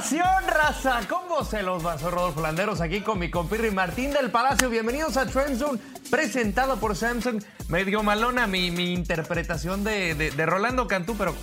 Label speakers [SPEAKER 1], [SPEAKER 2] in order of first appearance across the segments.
[SPEAKER 1] pasión, raza! ¿Cómo se los va? Soy Rodolfo Landeros aquí con mi compirri Martín del Palacio. Bienvenidos a Trend Zone, presentado por Samsung. Medio malona mi, mi interpretación de, de, de Rolando Cantú, pero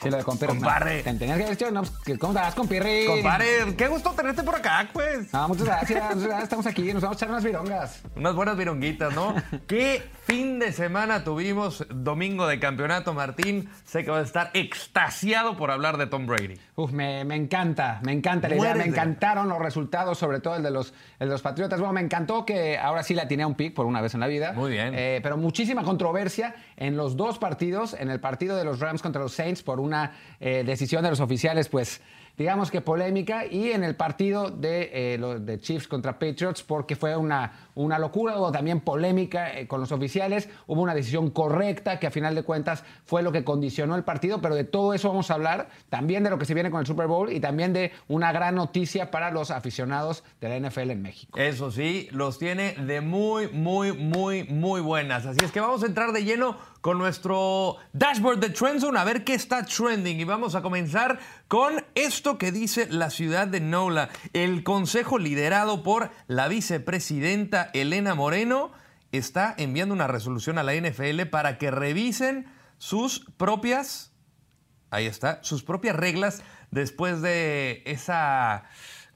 [SPEAKER 2] Sí, lo de compirri.
[SPEAKER 1] Compadre.
[SPEAKER 2] Te tenías que haber dicho, no, pues, ¿cómo estás, compirri?
[SPEAKER 1] Compadre, qué gusto tenerte por acá, pues.
[SPEAKER 2] No, muchas gracias, muchas gracias. Estamos aquí, nos vamos a echar unas virongas.
[SPEAKER 1] Unas buenas vironguitas, ¿no? qué fin de semana tuvimos, domingo de campeonato, Martín. Sé que vas a estar extasiado por hablar de Tom Brady.
[SPEAKER 2] Uf, me, me encanta, me encanta la idea. Me encantaron los resultados, sobre todo el de los, el de los Patriotas. Bueno, me encantó que ahora sí la tiene a un pick por una vez en la vida.
[SPEAKER 1] Muy bien.
[SPEAKER 2] Eh, pero muchísima controversia en los dos partidos. En el partido de los Rams contra los Saints por una eh, decisión de los oficiales, pues digamos que polémica. Y en el partido de, eh, lo- de Chiefs contra Patriots porque fue una, una locura. Hubo también polémica eh, con los oficiales. Hubo una decisión correcta que a final de cuentas fue lo que condicionó el partido. Pero de todo eso vamos a hablar. También de lo que se viene con el Super Bowl y también de una gran noticia para los aficionados de la NFL en México.
[SPEAKER 1] Eso sí, los tiene de muy, muy, muy, muy buenas. Así es que vamos a entrar de lleno con nuestro dashboard de Trendzone a ver qué está trending. Y vamos a comenzar con esto que dice la ciudad de Nola. El consejo liderado por la vicepresidenta Elena Moreno está enviando una resolución a la NFL para que revisen sus propias Ahí está, sus propias reglas después de esa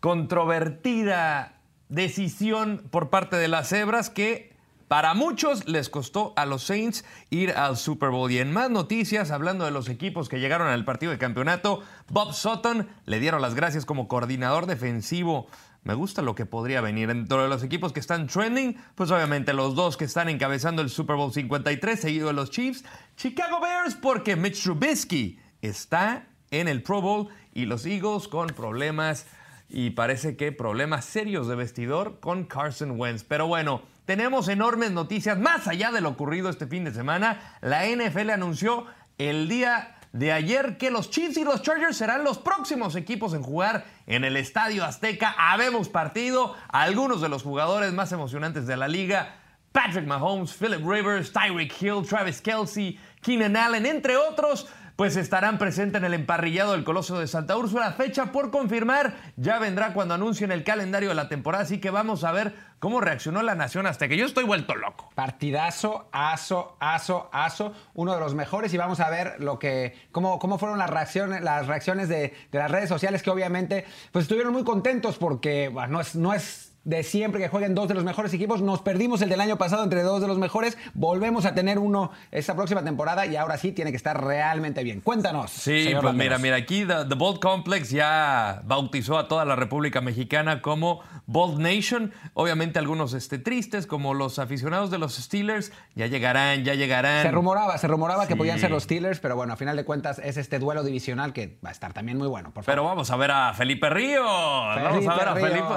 [SPEAKER 1] controvertida decisión por parte de las cebras que para muchos les costó a los Saints ir al Super Bowl. Y en más noticias, hablando de los equipos que llegaron al partido de campeonato, Bob Sutton le dieron las gracias como coordinador defensivo. Me gusta lo que podría venir. Dentro de los equipos que están trending, pues obviamente los dos que están encabezando el Super Bowl 53, seguido de los Chiefs, Chicago Bears, porque Mitch Trubisky está en el Pro Bowl y los Eagles con problemas y parece que problemas serios de vestidor con Carson Wentz. Pero bueno, tenemos enormes noticias más allá de lo ocurrido este fin de semana. La NFL anunció el día de ayer que los Chiefs y los Chargers serán los próximos equipos en jugar en el Estadio Azteca. Habemos partido, algunos de los jugadores más emocionantes de la liga. Patrick Mahomes, Philip Rivers, Tyreek Hill, Travis Kelsey, Keenan Allen, entre otros, pues estarán presentes en el emparrillado del Coloso de Santa Úrsula. Fecha por confirmar, ya vendrá cuando anuncien el calendario de la temporada, así que vamos a ver cómo reaccionó la nación hasta que yo estoy vuelto loco.
[SPEAKER 2] Partidazo, aso, aso, aso, uno de los mejores y vamos a ver lo que, cómo, cómo fueron las reacciones, las reacciones de, las redes sociales que obviamente pues estuvieron muy contentos porque no es, no es de siempre que jueguen dos de los mejores equipos. Nos perdimos el del año pasado entre dos de los mejores. Volvemos a tener uno esta próxima temporada y ahora sí tiene que estar realmente bien. Cuéntanos.
[SPEAKER 1] Sí, pues mira,
[SPEAKER 2] Landeros.
[SPEAKER 1] mira, aquí The, The Bold Complex ya bautizó a toda la República Mexicana como Bold Nation. Obviamente algunos este, tristes, como los aficionados de los Steelers, ya llegarán, ya llegarán.
[SPEAKER 2] Se rumoraba, se rumoraba que podían ser los Steelers, pero bueno, a final de cuentas es este duelo divisional que va a estar también muy bueno. Por favor.
[SPEAKER 1] Pero vamos a ver a Felipe Ríos. vamos a
[SPEAKER 2] Felipe
[SPEAKER 1] ver a
[SPEAKER 2] Ríos.
[SPEAKER 1] Felipe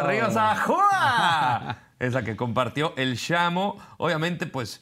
[SPEAKER 1] Ríos. ¡Ajúa! Esa que compartió el Chamo. Obviamente, pues,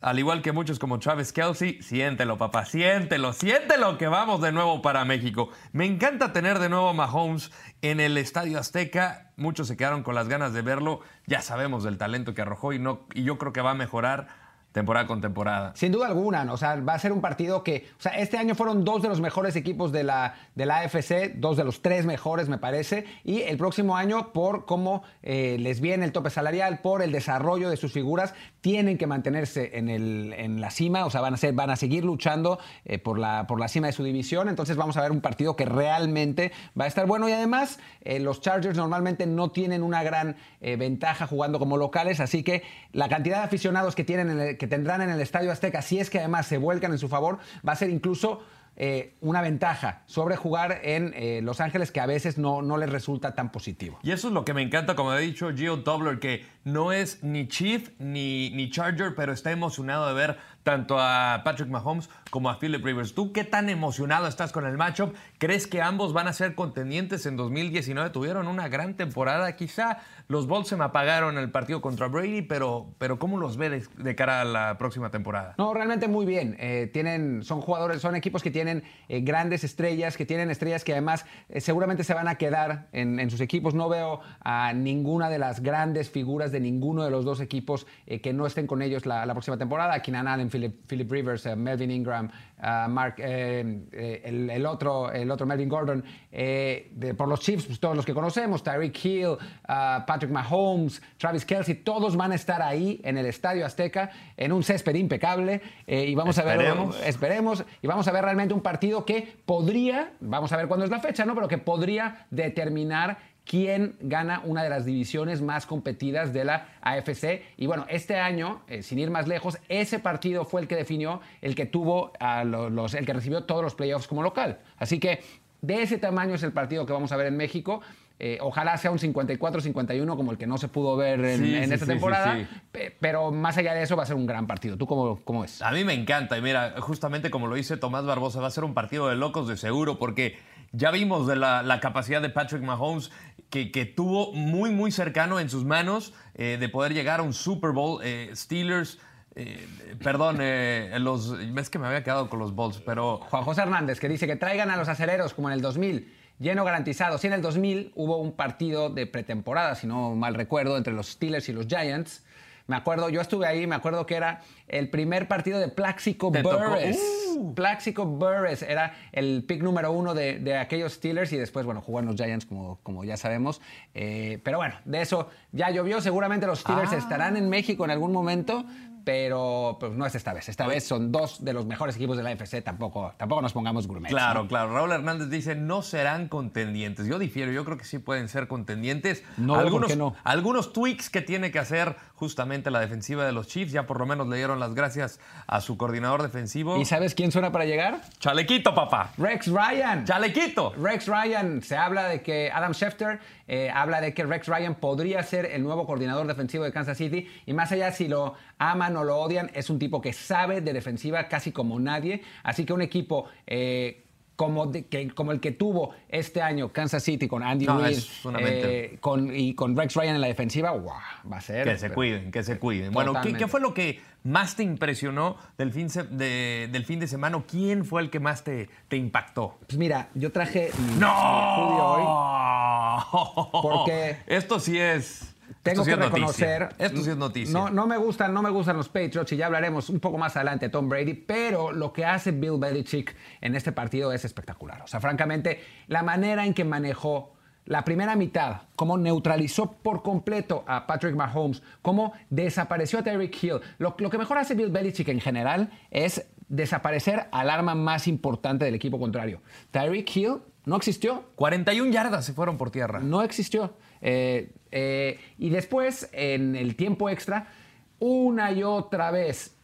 [SPEAKER 1] al igual que muchos como Travis Kelsey, siéntelo, papá, siéntelo, siéntelo que vamos de nuevo para México. Me encanta tener de nuevo a Mahomes en el Estadio Azteca. Muchos se quedaron con las ganas de verlo. Ya sabemos del talento que arrojó y, no, y yo creo que va a mejorar temporada con temporada.
[SPEAKER 2] Sin duda alguna, ¿no? o sea, va a ser un partido que, o sea, este año fueron dos de los mejores equipos de la, de la AFC, dos de los tres mejores, me parece, y el próximo año, por cómo eh, les viene el tope salarial, por el desarrollo de sus figuras, tienen que mantenerse en, el, en la cima, o sea, van a, ser, van a seguir luchando eh, por, la, por la cima de su división, entonces vamos a ver un partido que realmente va a estar bueno y además eh, los Chargers normalmente no tienen una gran ventaja jugando como locales, así que la cantidad de aficionados que, tienen en el- que tendrán en el Estadio Azteca, si es que además se vuelcan en su favor, va a ser incluso eh, una ventaja sobre jugar en eh, Los Ángeles que a veces no, no les resulta tan positivo.
[SPEAKER 1] Y eso es lo que me encanta, como ha dicho Gio Dobler, que no es ni Chief ni, ni Charger, pero está emocionado de ver tanto a Patrick Mahomes como a Philip Rivers. ¿Tú qué tan emocionado estás con el matchup? ¿Crees que ambos van a ser contendientes en 2019? Tuvieron una gran temporada. Quizá los Bolts se me apagaron el partido contra Brady, pero, pero ¿cómo los ve de, cara a la próxima temporada?
[SPEAKER 2] No, realmente muy bien. Eh, tienen, son jugadores, son equipos que tienen eh, grandes estrellas, que tienen estrellas que además eh, seguramente se van a quedar en, sus equipos. No veo a ninguna de las grandes figuras de ninguno de los dos equipos que no estén con ellos la, próxima temporada. Keenan Allen Allen, Philip, Rivers, uh, Melvin Ingram, Mark, el, el, otro, el otro Melvin Gordon. por los Chiefs, pues, todos los que conocemos, Tyreek Hill, Patrick Mahomes, Travis Kelsey, todos van a estar ahí en el Estadio Azteca en un césped impecable. y vamos a ver, esperemos, y vamos a ver realmente un partido que podría, vamos a ver cuándo es la fecha, ¿no? Pero que podría determinar quién gana una de las divisiones más competidas de la AFC. Y bueno, este año, eh, sin ir más lejos, ese partido fue el que definió el que tuvo a los, el que recibió todos los playoffs como local. Así que de ese tamaño es el partido que vamos a ver en México. Eh, ojalá sea un 54-51 como el que no se pudo ver en, esta temporada, pero más allá de eso va a ser un gran partido. ¿Tú cómo, cómo es?
[SPEAKER 1] A mí me encanta y mira, justamente como lo dice Tomás Barbosa, va a ser un partido de locos de seguro porque ya vimos de la, capacidad de Patrick Mahomes que, tuvo muy, muy cercano en sus manos eh, de poder llegar a un Super Bowl. Eh, Steelers. Perdón, los, es que me había quedado con los Bulls, pero...
[SPEAKER 2] Juan José Hernández, que dice que traigan a los aceleros como en el 2000 lleno garantizado. Sí, en el 2000 hubo un partido de pretemporada, si no mal recuerdo, entre los Steelers y los Giants. Me acuerdo, yo estuve ahí, me acuerdo que era el primer partido de Plaxico Burress. Uh. Plaxico Burress era el pick número uno de, aquellos Steelers y después, bueno, jugaron los Giants, como, como ya sabemos. Eh, pero bueno, de eso ya llovió. Seguramente los Steelers ah. estarán en México en algún momento pero pues no es esta vez. Esta vez son dos de los mejores equipos de la FC, tampoco, tampoco nos pongamos gourmet.
[SPEAKER 1] Claro, claro. Raúl Hernández dice, no serán contendientes. Yo difiero, yo creo que sí pueden ser contendientes.
[SPEAKER 2] No, algunos, no?
[SPEAKER 1] Algunos tweaks que tiene que hacer justamente la defensiva de los Chiefs, ya por lo menos le dieron las gracias a su coordinador defensivo.
[SPEAKER 2] ¿Y sabes quién suena para llegar?
[SPEAKER 1] Chalequito, papá.
[SPEAKER 2] Rex Ryan.
[SPEAKER 1] Chalequito.
[SPEAKER 2] Rex Ryan. Se habla de que Adam Schefter eh, habla de que Rex Ryan podría ser el nuevo coordinador defensivo de Kansas City y más allá si lo aman o lo odian, es un tipo que sabe de defensiva casi como nadie, así que un equipo... Eh, como, que, como, el que tuvo este año Kansas City con Andy Reid eh, con, y con Rex Ryan en la defensiva, wow, va a ser.
[SPEAKER 1] Que se cuiden, que se cuiden. Bueno, ¿qué, fue lo que más te impresionó del fin de, del fin de semana? ¿Quién fue el que más te, te impactó?
[SPEAKER 2] Pues mira, yo traje
[SPEAKER 1] ¡No!
[SPEAKER 2] hoy. Porque.
[SPEAKER 1] Esto sí es.
[SPEAKER 2] Tengo que reconocer.
[SPEAKER 1] Esto sí es noticia.
[SPEAKER 2] No, no, me gustan, no me gustan los Patriots y ya hablaremos un poco más adelante de Tom Brady, pero lo que hace Bill Belichick en este partido es espectacular. O sea, francamente, la manera en que manejó la primera mitad, cómo neutralizó por completo a Patrick Mahomes, cómo desapareció a Tyreek Hill. Lo, lo, que mejor hace Bill Belichick en general es desaparecer al arma más importante del equipo contrario. Tyreek Hill no existió.
[SPEAKER 1] 41 yardas se fueron por tierra.
[SPEAKER 2] No existió. Eh, eh, y después, en el tiempo extra, una y otra vez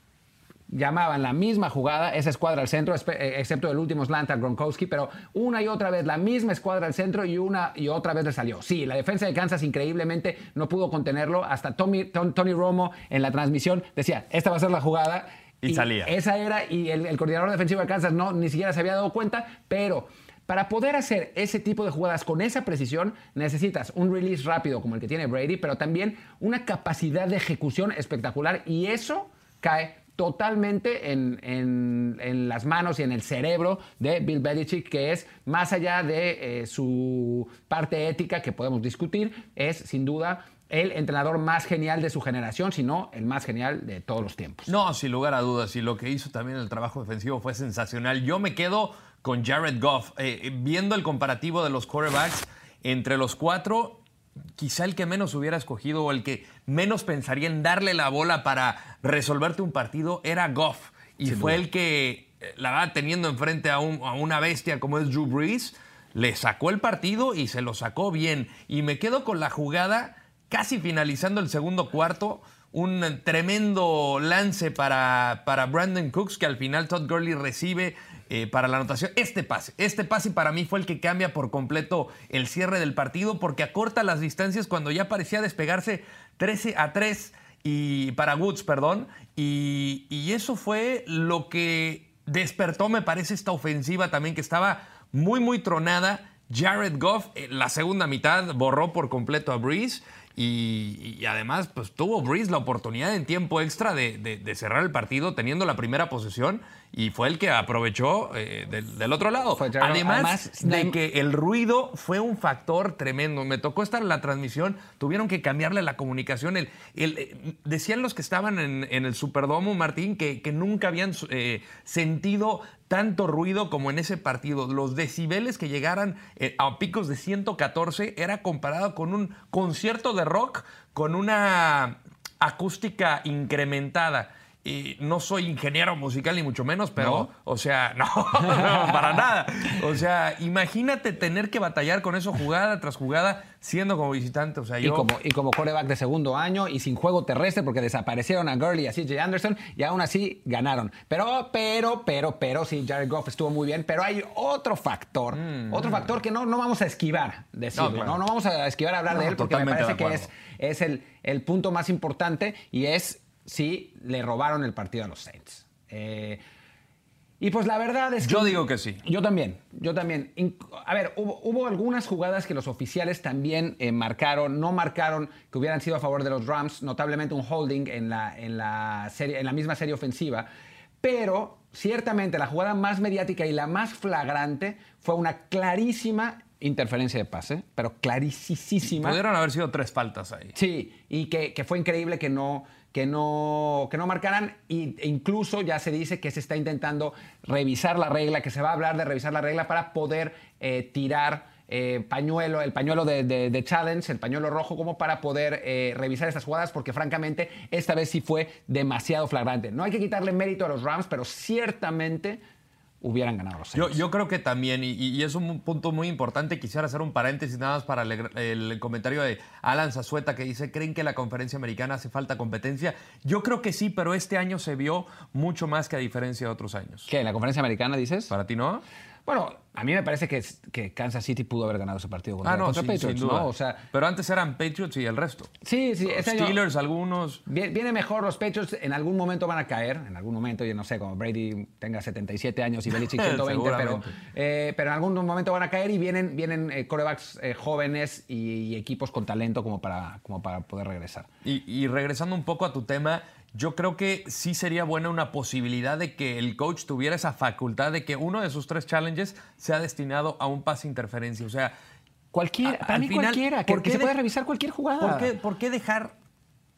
[SPEAKER 2] llamaban la misma jugada, esa escuadra al centro, eh, excepto el último slant a Gronkowski, pero una y otra vez la misma escuadra al centro y una y otra vez le salió. Sí, la defensa de Kansas increíblemente no pudo contenerlo, hasta Tommy, Tony Romo en la transmisión decía, esta va a ser la jugada.
[SPEAKER 1] Y, salía.
[SPEAKER 2] Esa era, y el, el coordinador defensivo de Kansas no, ni siquiera se había dado cuenta, pero para poder hacer ese tipo de jugadas con esa precisión, necesitas un release rápido como el que tiene Brady, pero también una capacidad de ejecución espectacular y eso cae totalmente en, las manos y en el cerebro de Bill Belichick, que es más allá de eh, su parte ética que podemos discutir, es sin duda el entrenador más genial de su generación, sino el más genial de todos los tiempos.
[SPEAKER 1] No, sin lugar a dudas, y lo que hizo también el trabajo defensivo fue sensacional. Yo me quedo con Jared Goff. Eh, viendo el comparativo de los quarterbacks entre los cuatro, quizá el que menos hubiera escogido o el que menos pensaría en darle la bola para resolverte un partido era Goff. Y fue el que, eh, la verdad, teniendo enfrente a, a una bestia como es Drew Brees, le sacó el partido y se lo sacó bien. Y me quedo con la jugada casi finalizando el segundo cuarto un tremendo lance para, para Brandon Cooks, que al final Todd Gurley recibe eh, para la anotación. Este pase, este pase para mí fue el que cambia por completo el cierre del partido, porque acorta las distancias cuando ya parecía despegarse 13 a 3 y, para Woods, perdón, y, y eso fue lo que despertó, me parece, esta ofensiva también que estaba muy, muy tronada. Jared Goff, la segunda mitad, borró por completo a Breeze Y, además, pues tuvo Breeze la oportunidad en tiempo extra de, cerrar el partido teniendo la primera posesión y fue el que aprovechó eh, del, otro lado. Además, de que el ruido fue un factor tremendo. Me tocó estar en la transmisión, tuvieron que cambiarle la comunicación. El, el decían los que estaban en, el Superdomo, Martín, que, que nunca habían eh, sentido tanto ruido como en ese partido. Los decibeles que llegaran eh, a picos de 114 era comparado con un concierto de rock con una acústica incrementada no soy ingeniero musical ni mucho menos, pero, o sea, no, para nada. O sea, imagínate tener que batallar con eso jugada tras jugada siendo como visitante. O sea,
[SPEAKER 2] y, como, y como coreback de segundo año y sin juego terrestre porque desaparecieron a Gurley y a CJ Anderson y aún así ganaron. Pero, pero, pero, pero, sí, Jared Goff estuvo muy bien, pero hay otro factor, mm. otro factor que no, no vamos a esquivar, decirlo, no, no, vamos a esquivar a hablar de él porque me parece que es, es el, el punto más importante y es sí le robaron el partido a los Saints. Eh, y pues la verdad es
[SPEAKER 1] que... Yo digo que sí.
[SPEAKER 2] Yo también, yo también. A ver, hubo, algunas jugadas que los oficiales también eh, marcaron, no marcaron que hubieran sido a favor de los Rams, notablemente un holding en la, en la, serie, en la misma serie ofensiva, pero ciertamente la jugada más mediática y la más flagrante fue una clarísima interferencia de pase, pero clarísima.
[SPEAKER 1] Pudieron haber sido tres faltas ahí.
[SPEAKER 2] Sí, y que, que fue increíble que no, que no, que no marcaran e incluso ya se dice que se está intentando revisar la regla, que se va a hablar de revisar la regla para poder eh, tirar eh, pañuelo, el pañuelo de, challenge, el pañuelo rojo, como para poder eh, revisar estas jugadas, porque francamente esta vez sí fue demasiado flagrante. No hay que quitarle mérito a los Rams, pero ciertamente hubieran ganado los
[SPEAKER 1] yo, yo, creo que también, y, es un punto muy importante, quisiera hacer un paréntesis nada más para el, comentario de Alan Zazueta que dice, ¿creen que la conferencia americana hace falta competencia? Yo creo que sí, pero este año se vio mucho más que a diferencia de otros años.
[SPEAKER 2] ¿Qué? ¿La conferencia americana dices?
[SPEAKER 1] ¿Para ti no?
[SPEAKER 2] Bueno, a mí me parece que, que, Kansas City pudo haber ganado ese partido contra,
[SPEAKER 1] ah, no,
[SPEAKER 2] Patriots,
[SPEAKER 1] ¿no? O sea, Pero antes eran Patriots y el resto.
[SPEAKER 2] Sí, sí.
[SPEAKER 1] Steelers, algunos.
[SPEAKER 2] Viene mejor, los Patriots en algún momento van a caer, en algún momento, yo no sé, como Brady tenga 77 años y Belichick 120, pero, eh, pero en algún momento van a caer y vienen, vienen eh, corebacks eh, jóvenes y, equipos con talento como para, como para poder regresar.
[SPEAKER 1] y regresando un poco a tu tema, yo creo que sí sería buena una posibilidad de que el coach tuviera esa facultad de que uno de sus tres challenges sea destinado a un pase interferencia. O sea,
[SPEAKER 2] cualquiera, para mí cualquiera, que, se puede revisar cualquier jugada.
[SPEAKER 1] ¿Por qué, dejar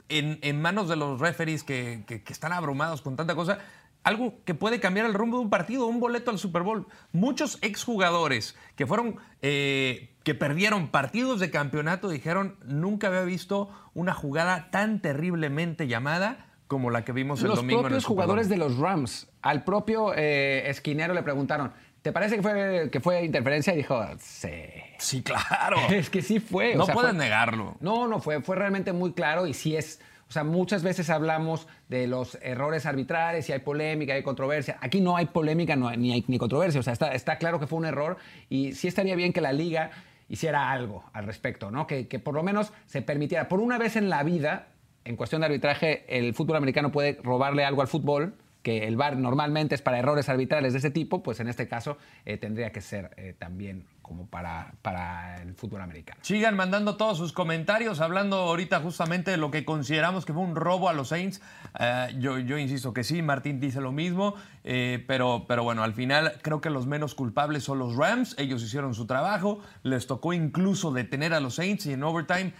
[SPEAKER 1] en, manos de los referees que, están abrumados con tanta cosa algo que puede cambiar el rumbo de un partido, un boleto al Super Bowl. Muchos exjugadores que fueron, eh, que perdieron partidos de campeonato dijeron, nunca había visto una jugada tan terriblemente llamada como la que vimos el domingo.
[SPEAKER 2] Los propios jugadores de los Rams, al propio eh, esquinero le preguntaron, ¿te parece que fue, que fue interferencia? Y dijo, sí.
[SPEAKER 1] Sí, claro.
[SPEAKER 2] es que sí fue.
[SPEAKER 1] No puedes negarlo.
[SPEAKER 2] No, no, fue, fue realmente muy claro y sí es... O sea, muchas veces hablamos de los errores arbitrales y hay polémica, hay controversia. Aquí no hay polémica ni, hay, ni controversia. O sea, está, está claro que fue un error y sí estaría bien que la liga hiciera algo al respecto, ¿no? Que, que por lo menos se permitiera, por una vez en la vida, en cuestión de arbitraje, el fútbol americano puede robarle algo al fútbol, que el VAR normalmente es para errores arbitrales de ese tipo, pues en este caso eh, tendría que ser eh, también como para, para el fútbol americano.
[SPEAKER 1] Sigan mandando todos sus comentarios, hablando ahorita justamente de lo que consideramos que fue un robo a los Saints. Eh, yo, insisto que sí, Martín dice lo mismo, pero, pero bueno, al final creo que los menos culpables son los Rams, ellos hicieron su trabajo, les tocó incluso detener a los Saints y en overtime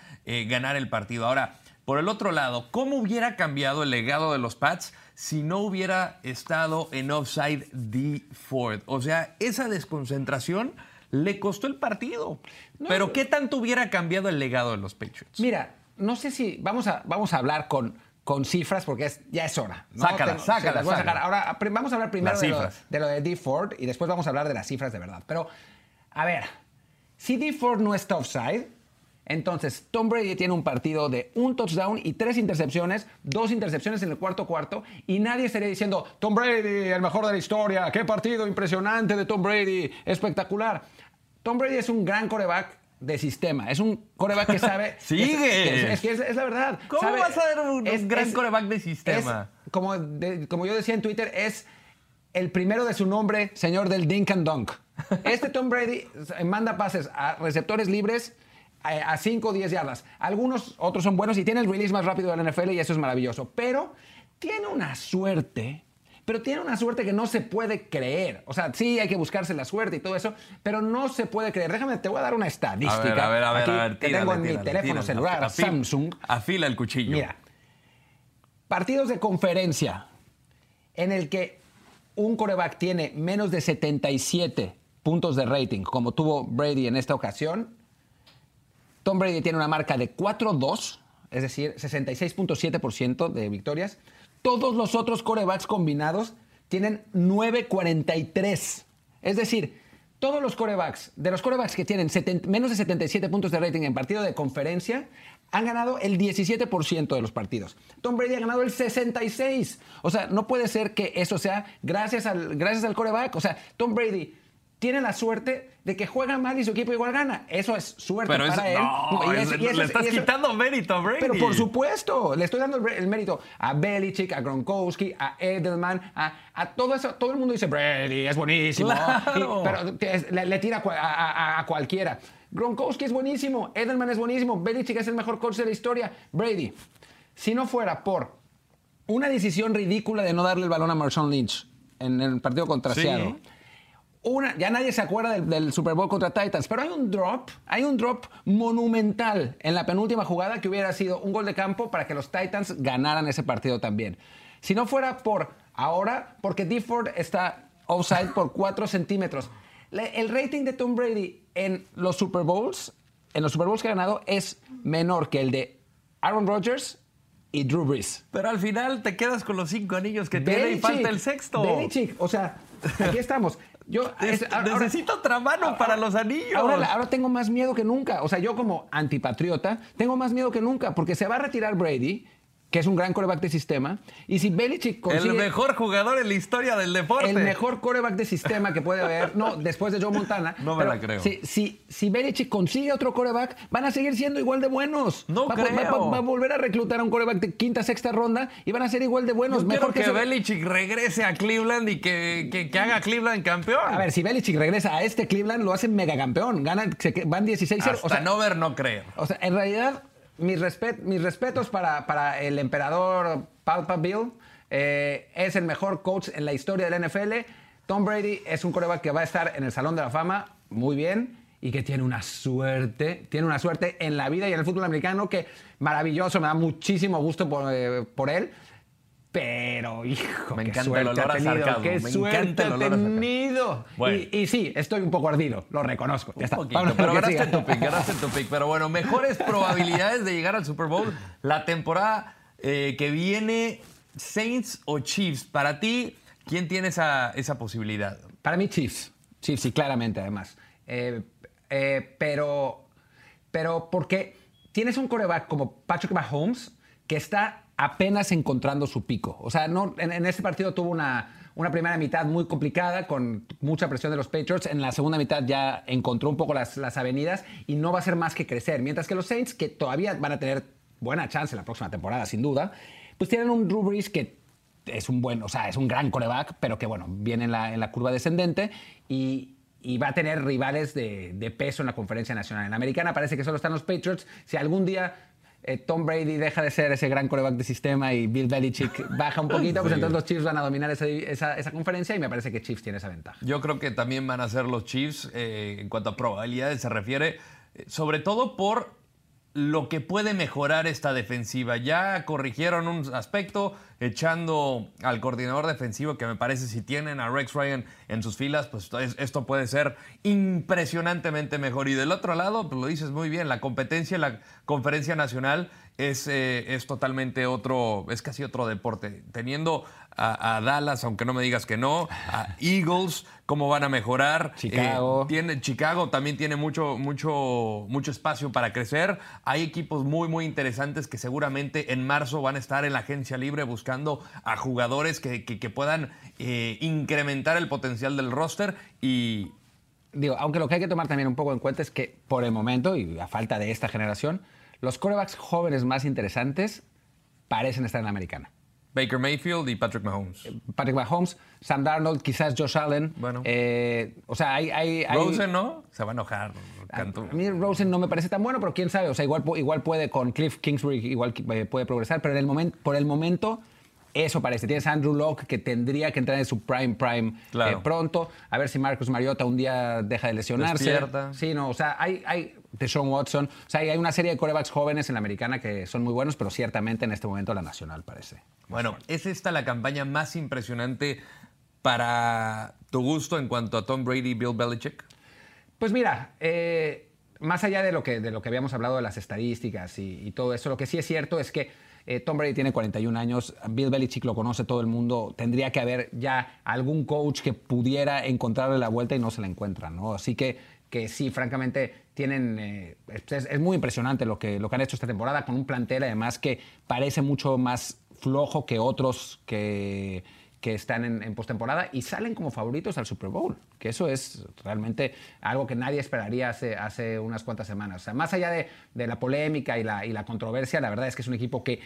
[SPEAKER 1] ganar el partido. Ahora, por el otro lado, ¿cómo hubiera cambiado el legado de los Pats si no hubiera estado en offside D Ford? O sea, esa desconcentración le costó el partido. Pero ¿qué tanto hubiera cambiado el legado de los Patriots?
[SPEAKER 2] Mira, no sé si vamos a, vamos a hablar con, con cifras porque es, ya es hora.
[SPEAKER 1] Sácala, sácala,
[SPEAKER 2] Ahora vamos a hablar primero de lo, de lo, de D Ford y después vamos a hablar de las cifras de verdad. Pero, a ver, si D Ford no está offside, entonces, Tom Brady tiene un partido de un touchdown y tres intercepciones, dos intercepciones en el cuarto cuarto, y nadie estaría diciendo, Tom Brady, el mejor de la historia, qué partido impresionante de Tom Brady, espectacular. Tom Brady es un gran coreback de sistema. Es un coreback que sabe.
[SPEAKER 1] ¡Sigue!
[SPEAKER 2] Es, es, la verdad.
[SPEAKER 1] ¿Cómo vas a ser un, gran coreback de sistema?
[SPEAKER 2] como, como yo decía en Twitter, es el primero de su nombre, señor del Dink and Dunk. Este Tom Brady manda pases a receptores libres a 5 o 10 yardas. Algunos otros son buenos y tiene el release más rápido del NFL y eso es maravilloso. Pero tiene una suerte pero tiene una suerte que no se puede creer. O sea, sí hay que buscarse la suerte y todo eso, pero no se puede creer. Déjame, te voy a dar una estadística.
[SPEAKER 1] A ver, a ver, a ver,
[SPEAKER 2] que tengo en mi teléfono celular, Samsung.
[SPEAKER 1] Afila el cuchillo.
[SPEAKER 2] Mira, partidos de conferencia en el que un coreback tiene menos de 77 puntos de rating, como tuvo Brady en esta ocasión, Tom Brady tiene una marca de 4-2, es decir, 66.7% de victorias. Todos los otros corebacks combinados tienen 9.43. Es decir, todos los corebacks, de los corebacks que tienen menos de 77 puntos de rating en partido de conferencia, han ganado el 17% de los partidos. Tom Brady ha ganado el 66%. O sea, no puede ser que eso sea gracias al, gracias al coreback. O sea, Tom Brady tiene la suerte de que juega mal y su equipo igual gana. Eso es suerte para él.
[SPEAKER 1] No, le estás quitando mérito a Brady.
[SPEAKER 2] Pero por supuesto, le estoy dando el, mérito a Belichick, a Gronkowski, a Edelman, a, todo eso. Todo el mundo dice Brady es buenísimo, pero le, tira a, a, cualquiera. Gronkowski es buenísimo, Edelman es buenísimo, Belichick es el mejor coach de la historia. Brady, si no fuera por una decisión ridícula de no darle el balón a Marshawn Lynch en el partido contra Seattle ya nadie se acuerda del, Super Bowl contra Titans, pero hay un drop, hay un drop monumental en la penúltima jugada que hubiera sido un gol de campo para que los Titans ganaran ese partido también. Si no fuera por ahora, porque Difford está offside por 4 centímetros. el rating de Tom Brady en los Super Bowls, en los Super Bowls que ha ganado, es menor que el de Aaron Rodgers y Drew Brees.
[SPEAKER 1] Pero al final te quedas con los cinco anillos que tiene y falta el sexto.
[SPEAKER 2] Belichick, o sea, aquí estamos. Yo
[SPEAKER 1] necesito otra mano para los anillos.
[SPEAKER 2] Ahora, ahora, tengo más miedo que nunca. O sea, yo como antipatriota tengo más miedo que nunca porque se va a retirar Brady que es un gran coreback de sistema. Y si Belichick consigue...
[SPEAKER 1] El mejor jugador en la historia del deporte.
[SPEAKER 2] El mejor coreback de sistema que puede haber, no, después de Joe Montana.
[SPEAKER 1] No me la creo.
[SPEAKER 2] Si, si, si, Belichick consigue otro coreback, van a seguir siendo igual de buenos.
[SPEAKER 1] No
[SPEAKER 2] va,
[SPEAKER 1] creo.
[SPEAKER 2] Va, a volver a reclutar a un coreback de quinta, sexta ronda y van a ser igual de buenos.
[SPEAKER 1] mejor que, Belichick regrese a Cleveland y que, que, haga Cleveland campeón.
[SPEAKER 2] A ver, si Belichick regresa a este Cleveland, lo hacen mega campeón. Ganan, van 16-0.
[SPEAKER 1] Hasta o sea, no ver, no creo.
[SPEAKER 2] O sea, en realidad mis, respetos para, el emperador Palpa Bill. Eh, es el mejor coach en la historia del NFL. Tom Brady es un coreback que va a estar en el Salón de la Fama muy bien y que tiene una suerte, tiene una suerte en la vida y en el fútbol americano que maravilloso, me da muchísimo gusto por, eh, por él. Pero, hijo,
[SPEAKER 1] me
[SPEAKER 2] qué
[SPEAKER 1] encanta
[SPEAKER 2] suerte
[SPEAKER 1] el olor
[SPEAKER 2] ha tenido,
[SPEAKER 1] a
[SPEAKER 2] qué suerte ha tenido. Y, sí, estoy un poco ardido, lo reconozco. Ya está.
[SPEAKER 1] pero ganaste tu pick, ganaste tu pick. Pero bueno, mejores probabilidades de llegar al Super Bowl la temporada eh, que viene, Saints o Chiefs. Para ti, ¿quién tiene esa, esa posibilidad?
[SPEAKER 2] Para mí, Chiefs. Chiefs, sí, claramente, además. Eh, eh, pero, pero porque tienes un coreback como Patrick Mahomes que está apenas encontrando su pico. O sea, no, en, este partido tuvo una, una, primera mitad muy complicada con mucha presión de los Patriots. En la segunda mitad ya encontró un poco las, las avenidas y no va a ser más que crecer. Mientras que los Saints, que todavía van a tener buena chance en la próxima temporada, sin duda, pues tienen un Drew que es un buen, o sea, es un gran coreback, pero que bueno, viene en la, en la curva descendente y, y va a tener rivales de, de, peso en la conferencia nacional. En la americana parece que solo están los Patriots. Si algún día eh, Tom Brady deja de ser ese gran coreback de sistema y Bill Belichick baja un poquito, pues entonces los Chiefs van a dominar esa, conferencia y me parece que Chiefs tiene esa ventaja.
[SPEAKER 1] Yo creo que también van a ser los Chiefs eh, en cuanto a probabilidades se refiere, eh, sobre todo por lo que puede mejorar esta defensiva. Ya corrigieron un aspecto echando al coordinador defensivo que me parece si tienen a Rex Ryan en sus filas, pues esto puede ser impresionantemente mejor. Y del otro lado, pues lo dices muy bien, la competencia en la conferencia nacional es, eh, es totalmente otro, es casi otro deporte. Teniendo a, Dallas, aunque no me digas que no, a Eagles, cómo van a mejorar.
[SPEAKER 2] Chicago.
[SPEAKER 1] Eh, tiene, Chicago también tiene mucho, mucho, mucho espacio para crecer. Hay equipos muy, muy interesantes que seguramente en marzo van a estar en la agencia libre buscando a jugadores que, que, puedan eh, incrementar el potencial del roster y...
[SPEAKER 2] Digo, aunque lo que hay que tomar también un poco en cuenta es que por el momento, y a falta de esta generación, los corebacks jóvenes más interesantes parecen estar en la americana.
[SPEAKER 1] Baker Mayfield y Patrick Mahomes. Eh,
[SPEAKER 2] Patrick Mahomes, Sam Darnold, quizás Josh Allen.
[SPEAKER 1] Bueno.
[SPEAKER 2] Eh, o sea, hay, hay,
[SPEAKER 1] Rosen, ¿no? Se va a enojar. Cantú.
[SPEAKER 2] A mí Rosen no me parece tan bueno, pero quién sabe. O sea, igual, igual puede con Cliff Kingsbury, igual eh, puede progresar, pero en el momento, por el momento eso parece. Tienes a Andrew Locke que tendría que entrar en su prime prime
[SPEAKER 1] Claro.
[SPEAKER 2] eh, pronto. A ver si Marcus Mariota un día deja de lesionarse.
[SPEAKER 1] Despierta.
[SPEAKER 2] Sí, no, o sea, hay, hay Deshaun Watson. O sea, hay hay una serie de corebacks jóvenes en la americana que son muy buenos, pero ciertamente en este momento la nacional parece.
[SPEAKER 1] Bueno, ¿es esta la campaña más impresionante para tu gusto en cuanto a Tom Brady y Bill Belichick?
[SPEAKER 2] Pues mira, eh, más allá de lo, que, de lo que habíamos hablado de las estadísticas y, y todo eso, lo que sí es cierto es que eh, Tom Brady tiene 41 años, Bill Belichick lo conoce todo el mundo, tendría que haber ya algún coach que pudiera encontrarle la vuelta y no se la encuentra, ¿no? Así que, que sí, francamente, tienen, eh, es, es muy impresionante lo que, lo que han hecho esta temporada con un plantel además que parece mucho más flojo que otros que que están en, postemporada y salen como favoritos al Super Bowl, que eso es realmente algo que nadie esperaría hace, hace unas cuantas semanas. Más allá de, de la polémica y la, y la controversia, la verdad es que es un equipo que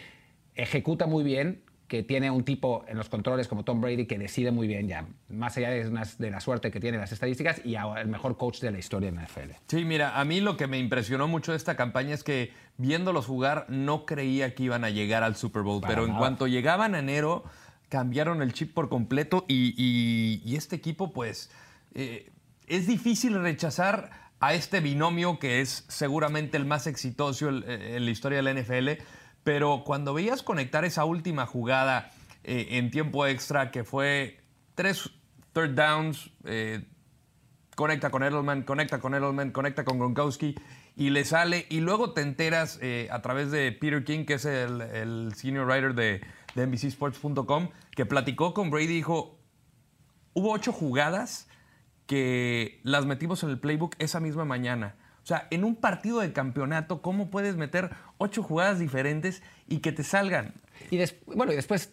[SPEAKER 2] ejecuta muy bien, que tiene un tipo en los controles como Tom Brady que decide muy bien ya, más allá de, la suerte que tiene las estadísticas y a- el mejor coach de la historia en la NFL.
[SPEAKER 1] Sí, mira, a mí lo que me impresionó mucho de esta campaña es que viéndolos jugar no creía que iban a llegar al Super Bowl,
[SPEAKER 2] Para
[SPEAKER 1] pero en cuanto llegaban a enero cambiaron el chip por completo y, y- y este equipo pues eh, es difícil rechazar a este binomio que es seguramente el más exitoso eh, en la historia de la NFL, pero cuando veías conectar esa última jugada eh, en tiempo extra que fue tres third downs, eh, conecta con Edelman, conecta con Edelman, conecta con Gronkowski y le sale. Y luego te enteras eh, a través de Peter King, que es el, senior writer de, de NBCSports.com, que platicó con Brady y dijo, hubo ocho jugadas que las metimos en el playbook esa misma mañana. O sea, en un partido de campeonato, ¿cómo puedes meter ocho jugadas diferentes y que te salgan?
[SPEAKER 2] Y bueno, y después,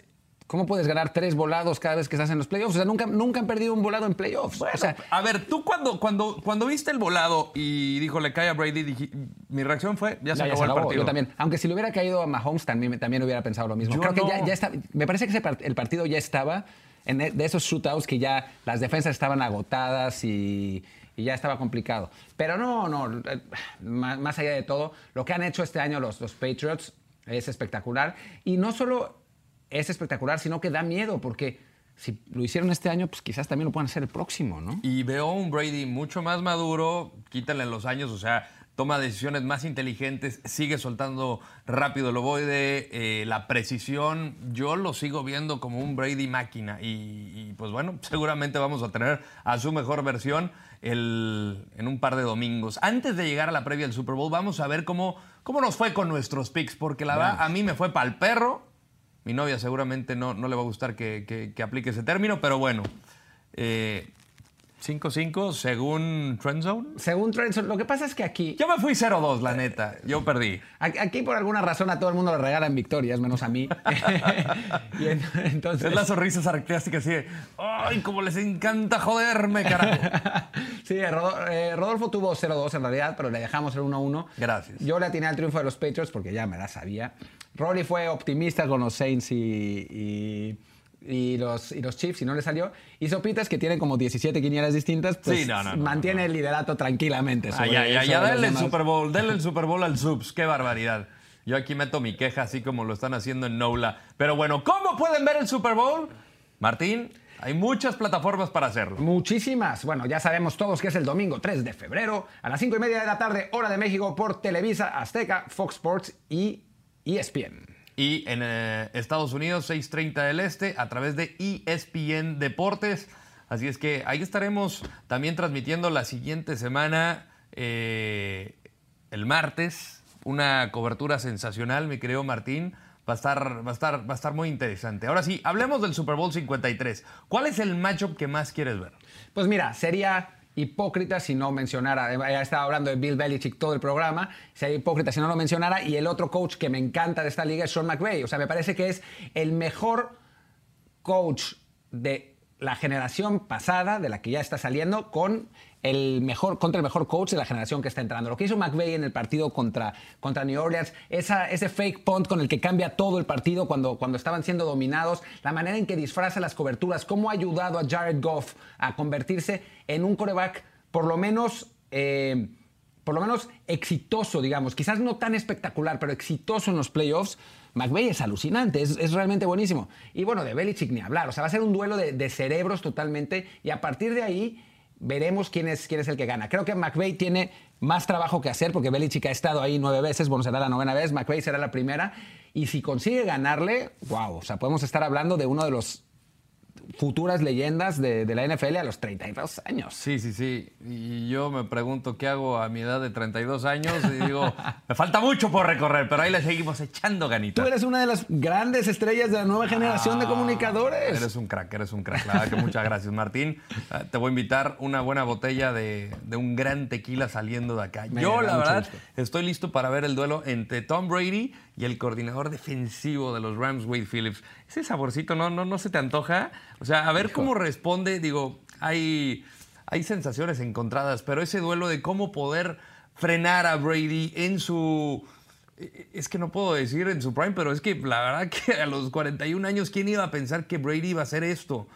[SPEAKER 2] ¿cómo puedes ganar tres volados cada vez que estás en los playoffs? O sea, nunca, nunca han perdido un volado en playoffs. o sea,
[SPEAKER 1] a ver, tú cuando, cuando, cuando viste el volado y dijo le cae a Brady, dije- mi reacción fue, ya se
[SPEAKER 2] Ya, ya
[SPEAKER 1] acabó
[SPEAKER 2] se
[SPEAKER 1] el
[SPEAKER 2] acabó,
[SPEAKER 1] partido.
[SPEAKER 2] Yo también. Aunque si le hubiera caído a Mahomes, también, también hubiera pensado lo mismo.
[SPEAKER 1] Yo
[SPEAKER 2] Creo que ya, ya está. Me parece que ese part- el partido ya estaba en e- de esos shootouts que ya las defensas estaban agotadas y, y ya estaba complicado. Pero no, no. eh, Más, allá de todo, lo que han hecho este año los, los Patriots es espectacular. Y no solo es espectacular, sino que da miedo, porque si lo hicieron este año, pues quizás también lo puedan hacer el próximo, ¿no?
[SPEAKER 1] Y veo un Brady mucho más maduro, quítale los años, o sea, toma decisiones más inteligentes, sigue soltando rápido el ovoide, eh, la precisión, yo lo sigo viendo como un Brady máquina y, y, pues bueno, seguramente vamos a tener a su mejor versión el- en un par de domingos. Antes de llegar a la previa del Super Bowl, vamos a ver cómo, cómo nos fue con nuestros picks, porque la verdad a mí me fue pa'l perro. Mi novia seguramente no, no le va a gustar que, que- que aplique ese término, pero bueno. eh, 5-5 según Trendzone.
[SPEAKER 2] Según Trent, lo que pasa es que aquí.
[SPEAKER 1] Yo me fui 0-2, la neta. Yo perdí.
[SPEAKER 2] Aquí por alguna razón a todo el mundo le regalan victorias, menos a mí. y entonces,
[SPEAKER 1] Es la sonrisa sarcástica así de, ¡ay, cómo les encanta joderme, carajo!
[SPEAKER 2] sí, eh, Rodolfo tuvo 0-2 en realidad, pero le dejamos el 1-1.
[SPEAKER 1] Gracias.
[SPEAKER 2] Yo le atiné al triunfo de los Patriots porque ya me la sabía. Rory fue optimista con los Saints y, y- y los, y los Chiefs y no le salió. Y Sopitas, que tiene como 17 quinielas distintas, pues
[SPEAKER 1] Sí, no, no, no,
[SPEAKER 2] mantiene el liderato tranquilamente.
[SPEAKER 1] Ah,
[SPEAKER 2] sobre-
[SPEAKER 1] ya, ya, ya,
[SPEAKER 2] los
[SPEAKER 1] dale el. Super Bowl, dale el Super Bowl al Subs, qué barbaridad. Yo aquí meto mi queja así como lo están haciendo en Nola. Pero bueno, ¿cómo pueden ver el Super Bowl? Martín, hay muchas plataformas para hacerlo.
[SPEAKER 2] Muchísimas. Bueno, ya sabemos todos que es el domingo 3 de febrero a las 5 y media de la tarde, hora de México, por Televisa, Azteca, Fox Sports y ESPN.
[SPEAKER 1] Y en eh, Estados Unidos, 6.30 del Este, a través de ESPN Deportes. Así es que ahí estaremos también transmitiendo la siguiente semana, eh, el martes, una cobertura sensacional, mi querido Martín. Va a, estar, va, a estar, va a estar muy interesante. Ahora sí, hablemos del Super Bowl 53. ¿Cuál es el matchup que más quieres ver?
[SPEAKER 2] Pues mira, sería hipócrita si no mencionara, ya estaba hablando de Bill Belichick todo el programa, sería hipócrita si no lo mencionara, y el otro coach que me encanta de esta liga es Sean McVay, o sea, me parece que es el mejor coach de la generación pasada, de la que ya está saliendo, con el mejor, contra el mejor coach de la generación que está entrando. Lo que hizo McVay en el partido contra, contra New Orleans, ese fake punt con el que cambia todo el partido cuando, cuando estaban siendo dominados, la manera en que disfraza las coberturas, cómo ha ayudado a Jared Goff a convertirse en un coreback por lo menos... eh, por lo menos exitoso, digamos, quizás no tan espectacular, pero exitoso en los playoffs, McVay es alucinante, es, realmente buenísimo. Y bueno, de Belichick ni hablar, o sea, va a ser un duelo de, cerebros totalmente y a partir de ahí veremos quién es, quién es el que gana. Creo que McVay tiene más trabajo que hacer porque Belichick ha estado ahí nueve veces, bueno, será la novena vez, McVay será la primera. Y si consigue ganarle, wow, o sea, podemos estar hablando de uno de los futuras leyendas de, la NFL a los 32 años.
[SPEAKER 1] Sí, sí, sí. Y yo me pregunto qué hago a mi edad de 32 años y digo, me falta mucho por recorrer, pero ahí le seguimos echando ganitas.
[SPEAKER 2] Tú eres una de las grandes estrellas de la nueva generación de ah, comunicadores.
[SPEAKER 1] Eres un crack, eres un crack. La que muchas gracias, Martín. Ah, te voy a invitar una buena botella de, un gran tequila saliendo de acá. yo, la verdad, estoy listo para ver el duelo entre Tom Brady y el coordinador defensivo de los Rams, Wade Phillips. Ese saborcito, ¿no, no, no se te antoja? O sea, a ver cómo responde. Digo, hay, hay sensaciones encontradas, pero ese duelo de cómo poder frenar a Brady en su... Es que no puedo decir en su prime, pero es que la verdad que a los 41 años, ¿quién iba a pensar que Brady iba a hacer esto?